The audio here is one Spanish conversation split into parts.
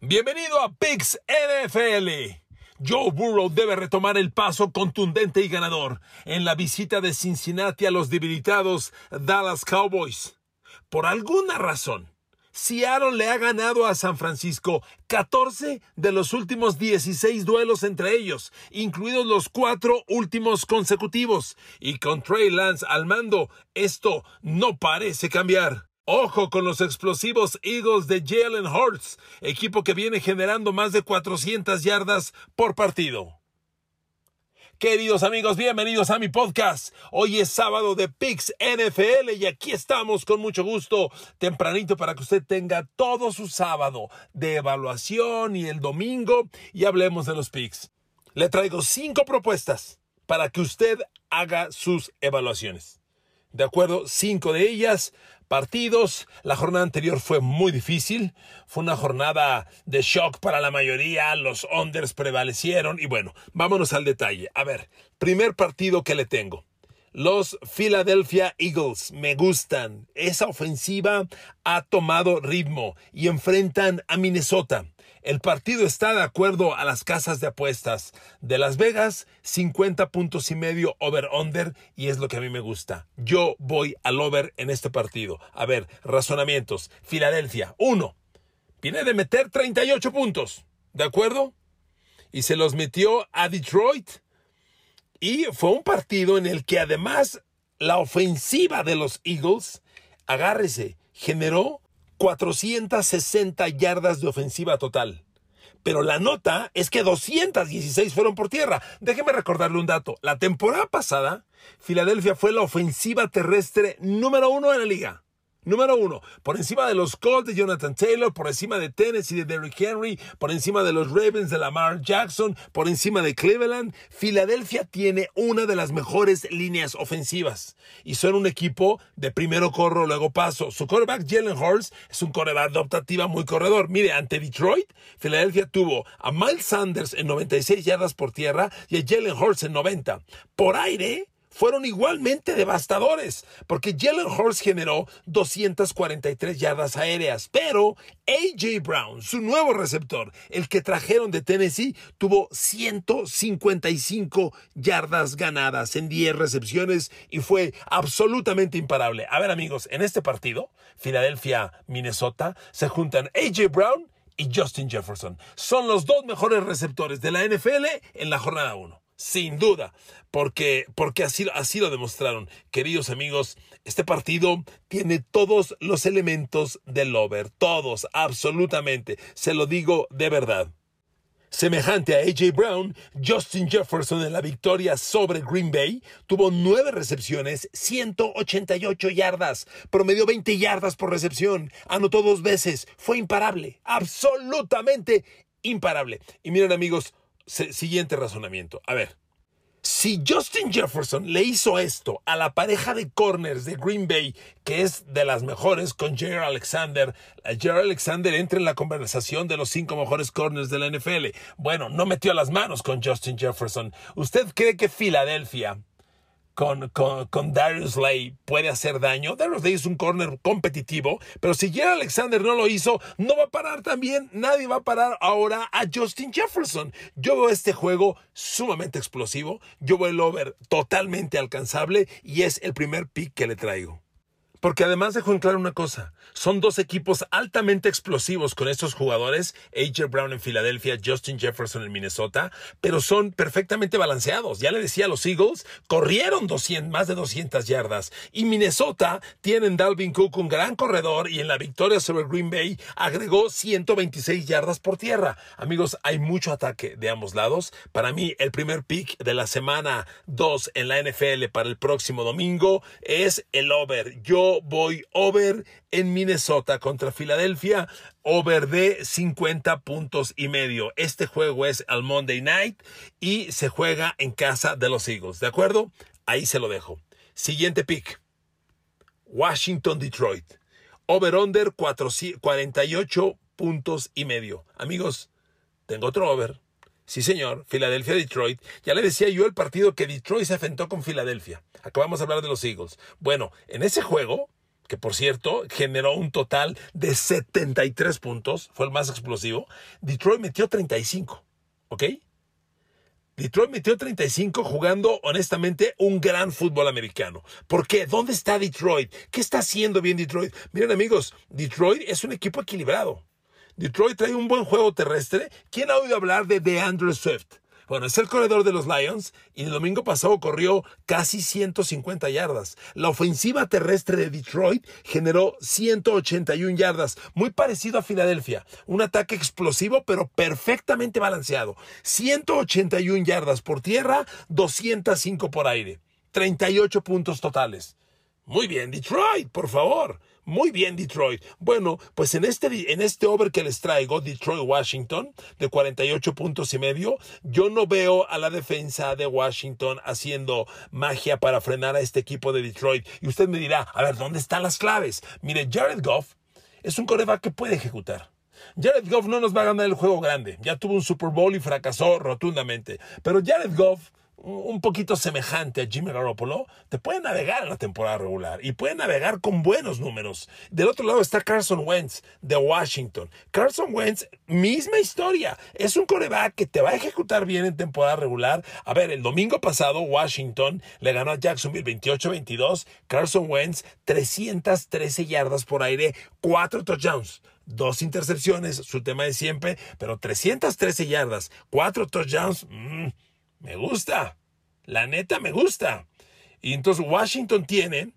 Bienvenido a Pix NFL. Joe Burrow debe retomar el paso contundente y ganador en la visita de Cincinnati a los debilitados Dallas Cowboys. Por alguna razón, Seattle le ha ganado a San Francisco 14 de los últimos 16 duelos entre ellos, incluidos los cuatro últimos consecutivos. Y con Trey Lance al mando, esto no parece cambiar. Ojo con los explosivos Eagles de Jalen Hurts, equipo que viene generando más de 400 yardas por partido. Queridos amigos, bienvenidos a mi podcast. Hoy es sábado de Pix NFL y aquí estamos con mucho gusto, tempranito para que usted tenga todo su sábado de evaluación y el domingo y hablemos de los Picks. Le traigo cinco propuestas para que usted haga sus evaluaciones. De acuerdo, cinco de ellas partidos. La jornada anterior fue muy difícil. Fue una jornada de shock para la mayoría. Los unders prevalecieron. Y bueno, vámonos al detalle. A ver, primer partido que le tengo. Los Philadelphia Eagles me gustan. Esa ofensiva ha tomado ritmo y enfrentan a Minnesota. El partido está de acuerdo a las casas de apuestas de Las Vegas, 50 puntos y medio over-under, y es lo que a mí me gusta. Yo voy al over en este partido. A ver, razonamientos. Filadelfia, 1. Viene de meter 38 puntos, ¿de acuerdo? Y se los metió a Detroit. Y fue un partido en el que además la ofensiva de los Eagles, agárrese, generó 460 yardas de ofensiva total. Pero la nota es que 216 fueron por tierra. Déjeme recordarle un dato. La temporada pasada, Filadelfia fue la ofensiva terrestre número uno en la liga. Número uno, por encima de los Colts de Jonathan Taylor, por encima de Tennessee de Derrick Henry, por encima de los Ravens de Lamar Jackson, por encima de Cleveland, Filadelfia tiene una de las mejores líneas ofensivas y son un equipo de primero corro, luego paso. Su quarterback Jalen Hurts es un quarterback de muy corredor. Mire, ante Detroit, Filadelfia tuvo a Miles Sanders en 96 yardas por tierra y a Jalen Hurts en 90. Por aire, fueron igualmente devastadores, porque Jalen Hurts generó 243 yardas aéreas, pero AJ Brown, su nuevo receptor, el que trajeron de Tennessee, tuvo 155 yardas ganadas en 10 recepciones y fue absolutamente imparable. A ver amigos, en este partido, Filadelfia-Minnesota, se juntan AJ Brown y Justin Jefferson. Son los dos mejores receptores de la NFL en la jornada 1 sin duda, porque, porque así, así lo demostraron. Queridos amigos, este partido tiene todos los elementos del over, todos, absolutamente, se lo digo de verdad. Semejante a AJ Brown, Justin Jefferson en la victoria sobre Green Bay tuvo nueve recepciones, 188 yardas, promedió 20 yardas por recepción, anotó dos veces, fue imparable, absolutamente imparable. Y miren amigos, siguiente razonamiento. A ver, si Justin Jefferson le hizo esto a la pareja de corners de Green Bay, que es de las mejores con Jerry Alexander, Jerry Alexander entra en la conversación de los cinco mejores corners de la NFL. Bueno, no metió las manos con Justin Jefferson. ¿Usted cree que Filadelfia con, con, Darius Lay puede hacer daño. Darius Lay es un corner competitivo, pero si Jerry Alexander no lo hizo, no va a parar también. Nadie va a parar ahora a Justin Jefferson. Yo veo este juego sumamente explosivo. Yo veo el over totalmente alcanzable y es el primer pick que le traigo. Porque además dejo en claro una cosa, son dos equipos altamente explosivos con estos jugadores, AJ Brown en Filadelfia, Justin Jefferson en Minnesota, pero son perfectamente balanceados. Ya le decía a los Eagles, corrieron 200, más de 200 yardas y Minnesota tienen Dalvin Cook, un gran corredor y en la victoria sobre Green Bay agregó 126 yardas por tierra. Amigos, hay mucho ataque de ambos lados. Para mí, el primer pick de la semana 2 en la NFL para el próximo domingo es el over. Yo voy over en Minnesota contra Filadelfia, over de 50 puntos y medio. Este juego es al Monday Night y se juega en casa de los Eagles, ¿de acuerdo? Ahí se lo dejo. Siguiente pick. Washington Detroit. Over under 48 puntos y medio. Amigos, tengo otro over. Sí, señor, Filadelfia-Detroit. Ya le decía yo el partido que Detroit se afrentó con Filadelfia. Acabamos de hablar de los Eagles. Bueno, en ese juego, que por cierto generó un total de 73 puntos, fue el más explosivo. Detroit metió 35, ¿ok? Detroit metió 35 jugando honestamente un gran fútbol americano. ¿Por qué? ¿Dónde está Detroit? ¿Qué está haciendo bien Detroit? Miren amigos, Detroit es un equipo equilibrado. Detroit trae un buen juego terrestre. ¿Quién ha oído hablar de DeAndre Swift? Bueno, es el corredor de los Lions y el domingo pasado corrió casi 150 yardas. La ofensiva terrestre de Detroit generó 181 yardas, muy parecido a Filadelfia. Un ataque explosivo pero perfectamente balanceado. 181 yardas por tierra, 205 por aire. 38 puntos totales. Muy bien, Detroit, por favor. Muy bien, Detroit. Bueno, pues en este, en este over que les traigo, Detroit-Washington, de 48 puntos y medio, yo no veo a la defensa de Washington haciendo magia para frenar a este equipo de Detroit. Y usted me dirá, a ver, ¿dónde están las claves? Mire, Jared Goff es un coreback que puede ejecutar. Jared Goff no nos va a ganar el juego grande. Ya tuvo un Super Bowl y fracasó rotundamente. Pero Jared Goff un poquito semejante a Jimmy Garoppolo, te puede navegar en la temporada regular y puede navegar con buenos números. Del otro lado está Carson Wentz de Washington. Carson Wentz, misma historia. Es un coreback que te va a ejecutar bien en temporada regular. A ver, el domingo pasado Washington le ganó a Jacksonville 28-22. Carson Wentz 313 yardas por aire, 4 touchdowns dos intercepciones, su tema de siempre, pero 313 yardas, cuatro touchdowns. Mmm, me gusta. La neta me gusta. Y entonces Washington tiene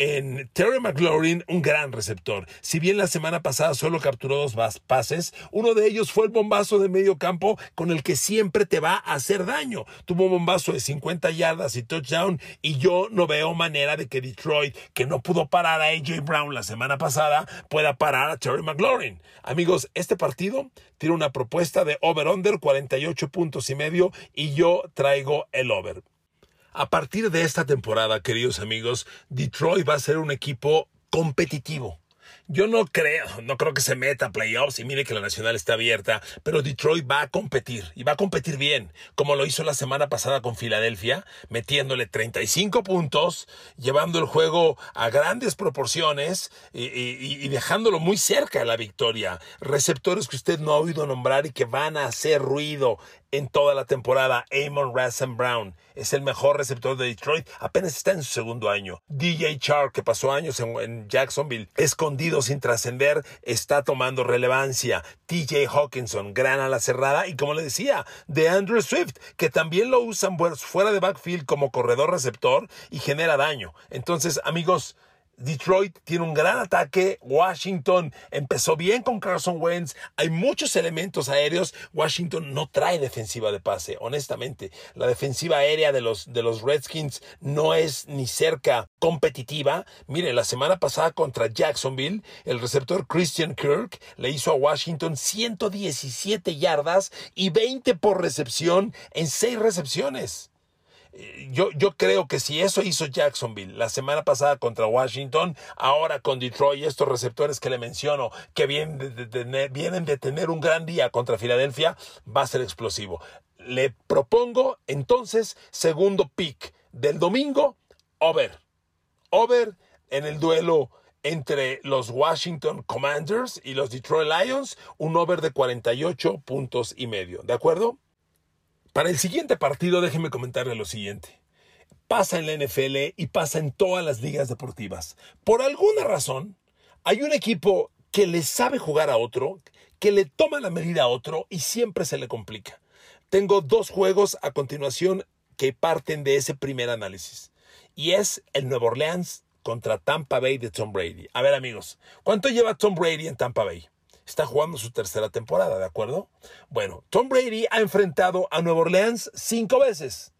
en Terry McLaurin un gran receptor. Si bien la semana pasada solo capturó dos pases, uno de ellos fue el bombazo de medio campo con el que siempre te va a hacer daño. Tuvo un bombazo de 50 yardas y touchdown y yo no veo manera de que Detroit, que no pudo parar a AJ Brown la semana pasada, pueda parar a Terry McLaurin. Amigos, este partido tiene una propuesta de over-under 48 puntos y medio y yo traigo el over. A partir de esta temporada, queridos amigos, Detroit va a ser un equipo competitivo. Yo no creo, no creo que se meta a playoffs y mire que la nacional está abierta, pero Detroit va a competir y va a competir bien, como lo hizo la semana pasada con Filadelfia, metiéndole 35 puntos, llevando el juego a grandes proporciones y, dejándolo muy cerca de la victoria. Receptores que usted no ha oído nombrar y que van a hacer ruido en toda la temporada. Amon Rassam Brown es el mejor receptor de Detroit, apenas está en su segundo año. DJ Chark, que pasó años en, Jacksonville, escondido sin trascender, está tomando relevancia. TJ Hawkinson, gran a la cerrada, y como le decía, de Andrew Swift, que también lo usan fuera de backfield como corredor receptor y genera daño. Entonces, amigos, Detroit tiene un gran ataque. Washington empezó bien con Carson Wentz. Hay muchos elementos aéreos. Washington no trae defensiva de pase, honestamente. La defensiva aérea de los, de los Redskins no es ni cerca competitiva. Mire, la semana pasada contra Jacksonville, el receptor Christian Kirk le hizo a Washington 117 yardas y 20 por recepción en 6 recepciones yo, yo creo que si eso hizo Jacksonville la semana pasada contra Washington, ahora con Detroit, estos receptores que le menciono, que vienen de, tener, vienen de tener un gran día contra Filadelfia, va a ser explosivo. Le propongo entonces segundo pick del domingo, over. Over en el duelo entre los Washington Commanders y los Detroit Lions, un over de 48 puntos y medio. ¿De acuerdo? Para el siguiente partido, déjenme comentarle lo siguiente. Pasa en la NFL y pasa en todas las ligas deportivas. Por alguna razón, hay un equipo que le sabe jugar a otro, que le toma la medida a otro y siempre se le complica. Tengo dos juegos a continuación que parten de ese primer análisis. Y es el Nuevo Orleans contra Tampa Bay de Tom Brady. A ver amigos, ¿cuánto lleva Tom Brady en Tampa Bay? Está jugando su tercera temporada, ¿de acuerdo? Bueno, Tom Brady ha enfrentado a Nueva Orleans cinco veces.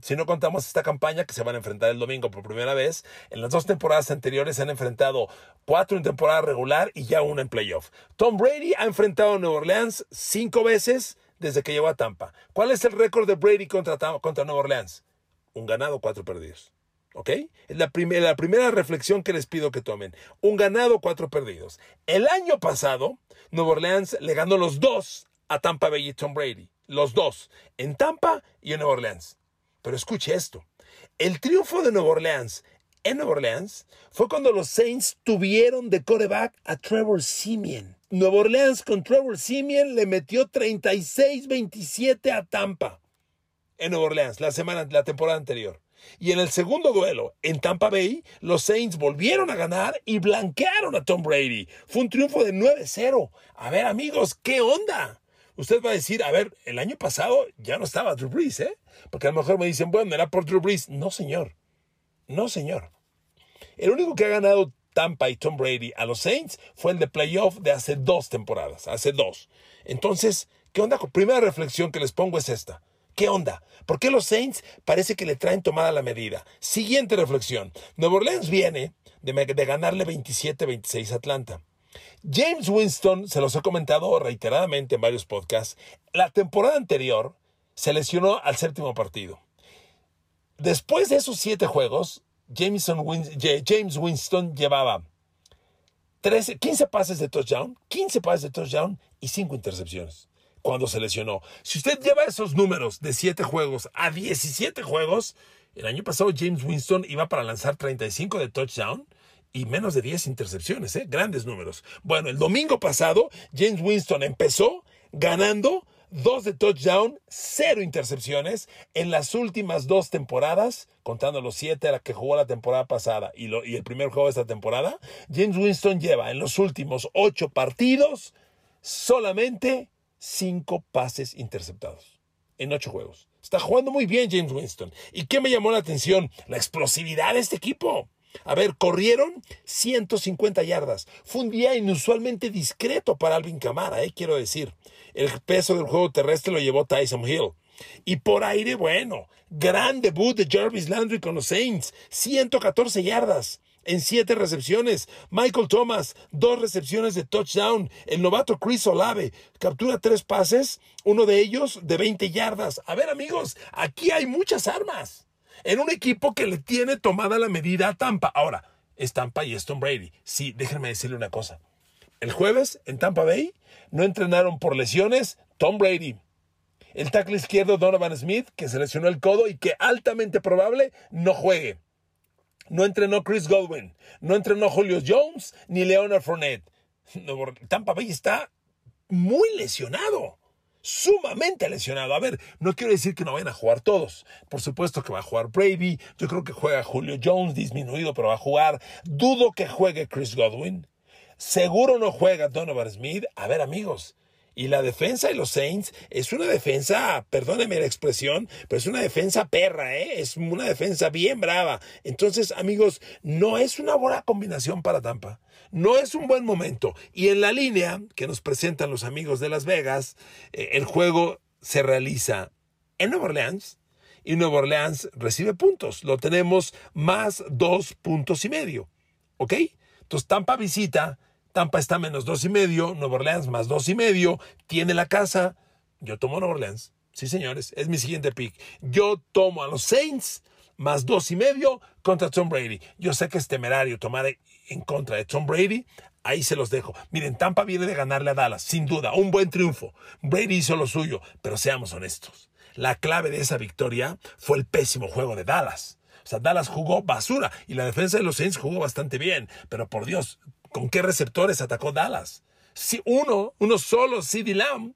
Si no contamos esta campaña que se van a enfrentar el domingo por primera vez, en las dos temporadas anteriores se han enfrentado cuatro en temporada regular y ya una en playoff. Tom Brady ha enfrentado a Nueva Orleans cinco veces desde que llegó a Tampa. ¿Cuál es el récord de Brady contra, contra Nueva Orleans? Un ganado, cuatro perdidos. ¿Ok? Es la, primera, la primera reflexión que les pido que tomen. Un ganado, cuatro perdidos. El año pasado, Nueva Orleans le ganó los dos a Tampa Bay y Tom Brady. Los dos. En Tampa y en Nueva Orleans. Pero escuche esto. El triunfo de Nueva Orleans en Nueva Orleans fue cuando los Saints tuvieron de coreback a Trevor Simeon. Nueva Orleans con Trevor Simeon le metió 36-27 a Tampa en Nueva Orleans la semana, la temporada anterior. Y en el segundo duelo, en Tampa Bay, los Saints volvieron a ganar y blanquearon a Tom Brady. Fue un triunfo de 9-0. A ver, amigos, ¿qué onda? Usted va a decir, a ver, el año pasado ya no estaba Drew Brees, ¿eh? Porque a lo mejor me dicen, bueno, era por Drew Brees. No, señor. No, señor. El único que ha ganado Tampa y Tom Brady a los Saints fue el de playoff de hace dos temporadas, hace dos. Entonces, ¿qué onda? Primera reflexión que les pongo es esta. ¿Qué onda? ¿Por qué los Saints parece que le traen tomada la medida? Siguiente reflexión. Nueva Orleans viene de, ganarle 27-26 a Atlanta. James Winston, se los he comentado reiteradamente en varios podcasts, la temporada anterior se lesionó al séptimo partido. Después de esos siete juegos, James Winston llevaba 13, 15 pases de touchdown, 15 pases de touchdown y 5 intercepciones cuando se lesionó. Si usted lleva esos números de 7 juegos a 17 juegos, el año pasado James Winston iba para lanzar 35 de touchdown y menos de 10 intercepciones, ¿eh? grandes números. Bueno, el domingo pasado James Winston empezó ganando dos de touchdown, cero intercepciones en las últimas dos temporadas, contando los siete a la que jugó la temporada pasada y, y el primer juego de esta temporada. James Winston lleva en los últimos ocho partidos solamente cinco pases interceptados en ocho juegos. Está jugando muy bien James Winston. ¿Y qué me llamó la atención? La explosividad de este equipo. A ver, corrieron 150 yardas. Fue un día inusualmente discreto para Alvin Camara, eh, quiero decir. El peso del juego terrestre lo llevó Tyson Hill. Y por aire, bueno, gran debut de Jarvis Landry con los Saints. 114 yardas en siete recepciones. Michael Thomas, dos recepciones de touchdown. El novato Chris Olave captura tres pases, uno de ellos de 20 yardas. A ver, amigos, aquí hay muchas armas. En un equipo que le tiene tomada la medida a Tampa. Ahora, es Tampa y es Tom Brady. Sí, déjenme decirle una cosa. El jueves en Tampa Bay no entrenaron por lesiones Tom Brady. El tackle izquierdo Donovan Smith, que se lesionó el codo y que altamente probable no juegue. No entrenó Chris Godwin, no entrenó Julio Jones ni Leonard Fournette. Tampa Bay está muy lesionado sumamente lesionado. A ver, no quiero decir que no vayan a jugar todos. Por supuesto que va a jugar Brady. Yo creo que juega Julio Jones, disminuido, pero va a jugar. Dudo que juegue Chris Godwin. Seguro no juega Donovan Smith. A ver, amigos, y la defensa de los Saints es una defensa, perdóneme la expresión, pero es una defensa perra, ¿eh? es una defensa bien brava. Entonces, amigos, no es una buena combinación para Tampa. No es un buen momento. Y en la línea que nos presentan los amigos de Las Vegas, eh, el juego se realiza en Nueva Orleans y Nueva Orleans recibe puntos. Lo tenemos más dos puntos y medio. ¿Ok? Entonces Tampa visita Tampa está menos dos y medio, Nueva Orleans más dos y medio, tiene la casa. Yo tomo Nueva Orleans. Sí, señores, es mi siguiente pick. Yo tomo a los Saints más dos y medio contra Tom Brady. Yo sé que es temerario tomar en contra de Tom Brady. Ahí se los dejo. Miren, Tampa viene de ganarle a Dallas, sin duda, un buen triunfo. Brady hizo lo suyo, pero seamos honestos. La clave de esa victoria fue el pésimo juego de Dallas. O sea, Dallas jugó basura y la defensa de los Saints jugó bastante bien. Pero por Dios, ¿Con qué receptores atacó Dallas? Si uno, uno solo, CD Lamb.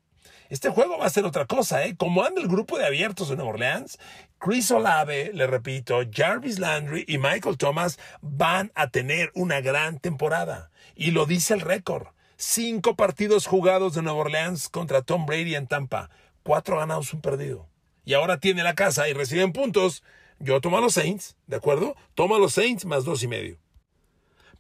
Este juego va a ser otra cosa, ¿eh? Como anda el grupo de abiertos de Nueva Orleans, Chris Olave, le repito, Jarvis Landry y Michael Thomas van a tener una gran temporada. Y lo dice el récord. Cinco partidos jugados de Nueva Orleans contra Tom Brady en Tampa. Cuatro ganados, un perdido. Y ahora tiene la casa y reciben puntos. Yo tomo a los Saints, ¿de acuerdo? Toma a los Saints más dos y medio.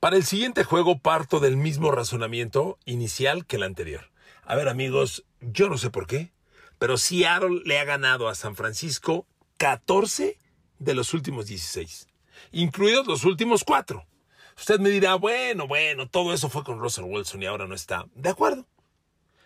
Para el siguiente juego parto del mismo razonamiento inicial que el anterior. A ver amigos, yo no sé por qué, pero Seattle le ha ganado a San Francisco 14 de los últimos 16, incluidos los últimos 4. Usted me dirá, bueno, bueno, todo eso fue con Russell Wilson y ahora no está. De acuerdo.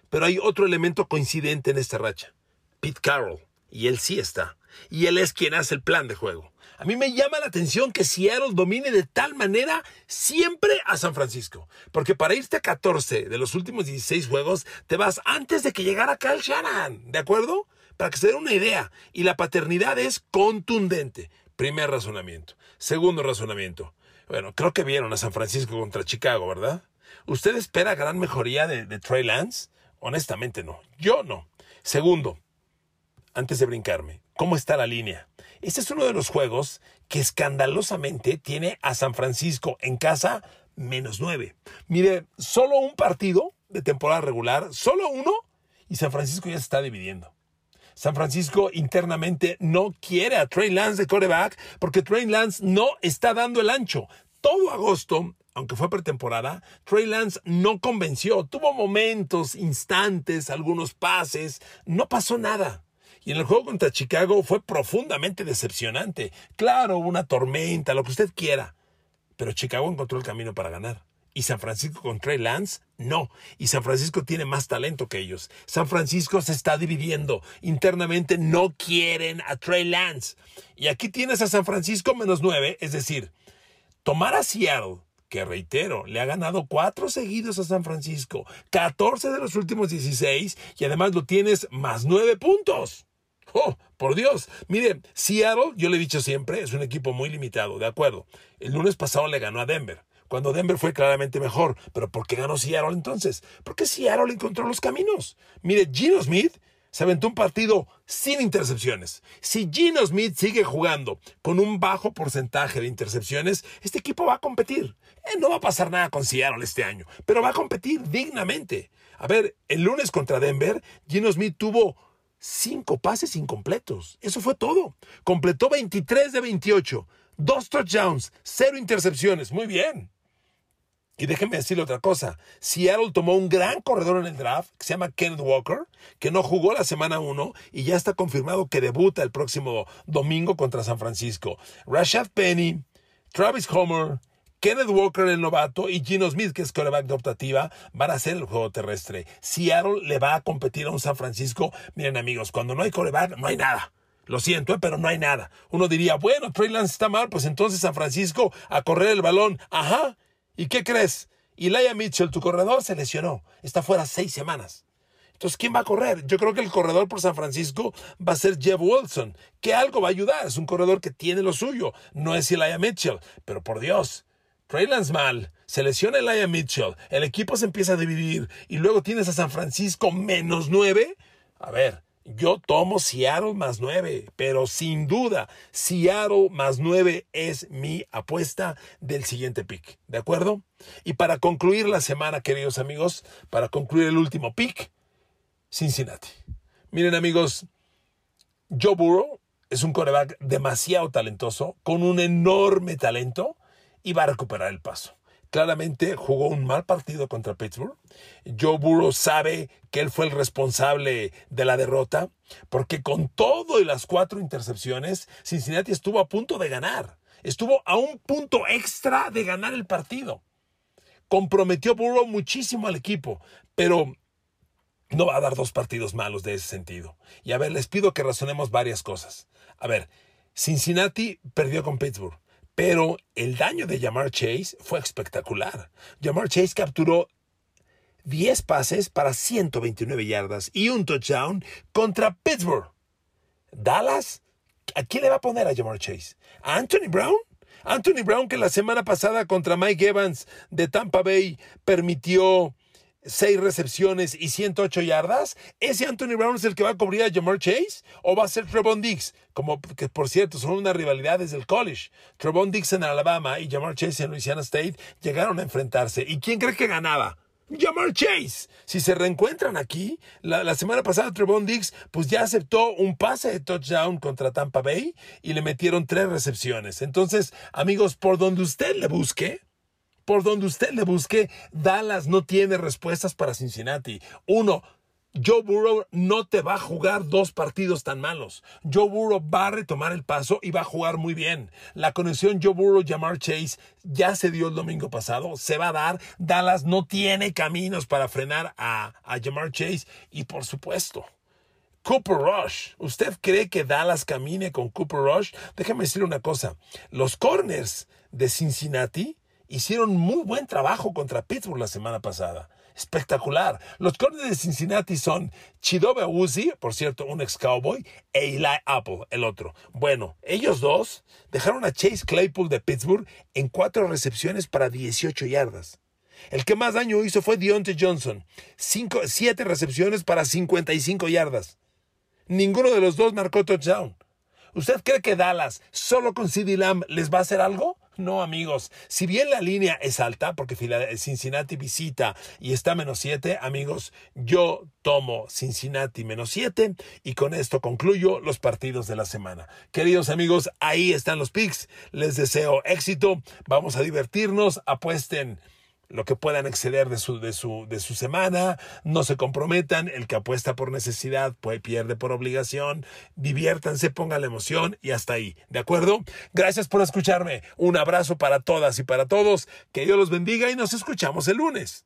Pero hay otro elemento coincidente en esta racha. Pete Carroll. Y él sí está. Y él es quien hace el plan de juego. A mí me llama la atención que Seattle domine de tal manera siempre a San Francisco. Porque para irte a 14 de los últimos 16 juegos, te vas antes de que llegara Kyle Shanahan. ¿De acuerdo? Para que se den una idea. Y la paternidad es contundente. Primer razonamiento. Segundo razonamiento. Bueno, creo que vieron a San Francisco contra Chicago, ¿verdad? ¿Usted espera gran mejoría de Trey Lance? Honestamente no. Yo no. Segundo, antes de brincarme, ¿cómo está la línea? Este es uno de los juegos que escandalosamente tiene a San Francisco en casa menos nueve. Mire, solo un partido de temporada regular, solo uno, y San Francisco ya se está dividiendo. San Francisco internamente no quiere a Trey Lance de coreback porque Trey Lance no está dando el ancho. Todo agosto, aunque fue pretemporada, Trey Lance no convenció. Tuvo momentos, instantes, algunos pases, no pasó nada. Y en el juego contra Chicago fue profundamente decepcionante. Claro, una tormenta, lo que usted quiera. Pero Chicago encontró el camino para ganar. Y San Francisco con Trey Lance, no. Y San Francisco tiene más talento que ellos. San Francisco se está dividiendo. Internamente no quieren a Trey Lance. Y aquí tienes a San Francisco menos nueve, es decir, tomar a Seattle, que reitero, le ha ganado cuatro seguidos a San Francisco, 14 de los últimos 16, y además lo tienes más nueve puntos. Oh, por Dios. Mire, Seattle, yo le he dicho siempre, es un equipo muy limitado, de acuerdo. El lunes pasado le ganó a Denver cuando Denver fue claramente mejor. Pero ¿por qué ganó Seattle entonces? Porque Seattle encontró los caminos. Mire, Gino Smith se aventó un partido sin intercepciones. Si Gino Smith sigue jugando con un bajo porcentaje de intercepciones, este equipo va a competir. Eh, no va a pasar nada con Seattle este año, pero va a competir dignamente. A ver, el lunes contra Denver, Gino Smith tuvo cinco pases incompletos. Eso fue todo. Completó 23 de 28, dos touchdowns, cero intercepciones. Muy bien. Y déjenme decirle otra cosa. Seattle tomó un gran corredor en el draft que se llama Kenneth Walker, que no jugó la semana 1 y ya está confirmado que debuta el próximo domingo contra San Francisco. Rashad Penny, Travis Homer, Kenneth Walker, el novato, y Gino Smith, que es coreback de optativa, van a hacer el juego terrestre. Seattle le va a competir a un San Francisco. Miren, amigos, cuando no hay coreback, no hay nada. Lo siento, ¿eh? pero no hay nada. Uno diría, bueno, Trey Lance está mal, pues entonces San Francisco a correr el balón. Ajá. ¿Y qué crees? Elijah Mitchell, tu corredor, se lesionó. Está fuera seis semanas. Entonces, ¿quién va a correr? Yo creo que el corredor por San Francisco va a ser Jeff Wilson, que algo va a ayudar. Es un corredor que tiene lo suyo. No es Elijah Mitchell. Pero por Dios, Trey Lance mal, se lesiona Elijah Mitchell, el equipo se empieza a dividir y luego tienes a San Francisco menos nueve. A ver, yo tomo Seattle más nueve, pero sin duda, Seattle más nueve es mi apuesta del siguiente pick. ¿De acuerdo? Y para concluir la semana, queridos amigos, para concluir el último pick, Cincinnati. Miren, amigos, Joe Burrow es un coreback demasiado talentoso, con un enorme talento, y va a recuperar el paso claramente jugó un mal partido contra Pittsburgh. Joe Burrow sabe que él fue el responsable de la derrota, porque con todo y las cuatro intercepciones, Cincinnati estuvo a punto de ganar. Estuvo a un punto extra de ganar el partido. Comprometió Burrow muchísimo al equipo, pero no va a dar dos partidos malos de ese sentido. Y a ver, les pido que razonemos varias cosas. A ver, Cincinnati perdió con Pittsburgh. Pero el daño de Jamar Chase fue espectacular. Jamar Chase capturó 10 pases para 129 yardas y un touchdown contra Pittsburgh. Dallas, ¿a quién le va a poner a Jamar Chase? ¿A Anthony Brown? Anthony Brown que la semana pasada contra Mike Evans de Tampa Bay permitió seis recepciones y 108 yardas, ¿ese Anthony Brown es el que va a cubrir a Jamar Chase? ¿O va a ser Trevon Diggs? Como que por cierto son una rivalidad desde el college. Trevon Diggs en Alabama y Jamar Chase en Louisiana State llegaron a enfrentarse. ¿Y quién cree que ganaba? Jamar Chase. Si se reencuentran aquí, la, semana pasada Trevon Diggs pues ya aceptó un pase de touchdown contra Tampa Bay y le metieron tres recepciones. Entonces, amigos, por donde usted le busque, por donde usted le busque, Dallas no tiene respuestas para Cincinnati. Uno, Joe Burrow no te va a jugar dos partidos tan malos. Joe Burrow va a retomar el paso y va a jugar muy bien. La conexión Joe Burrow-Jamar Chase ya se dio el domingo pasado, se va a dar. Dallas no tiene caminos para frenar a, a Jamar Chase y por supuesto. Cooper Rush. ¿Usted cree que Dallas camine con Cooper Rush? Déjame decirle una cosa. Los corners de Cincinnati hicieron muy buen trabajo contra Pittsburgh la semana pasada. espectacular. Los corners de Cincinnati son Chidobe Uzi, por cierto, un ex cowboy, e Eli Apple, el otro. Bueno, ellos dos dejaron a Chase Claypool de Pittsburgh en cuatro recepciones para 18 yardas. El que más daño hizo fue Deontay Johnson, cinco, siete recepciones para 55 yardas. Ninguno de los dos marcó touchdown. ¿Usted cree que Dallas solo con CD Lamb les va a hacer algo? No, amigos. Si bien la línea es alta, porque Cincinnati visita y está menos 7, amigos, yo tomo Cincinnati menos 7 y con esto concluyo los partidos de la semana. Queridos amigos, ahí están los picks. Les deseo éxito. Vamos a divertirnos. Apuesten lo que puedan exceder de su, de su, de su semana, no se comprometan, el que apuesta por necesidad pierde por obligación, diviértanse, pongan la emoción y hasta ahí, ¿de acuerdo? Gracias por escucharme, un abrazo para todas y para todos, que Dios los bendiga y nos escuchamos el lunes.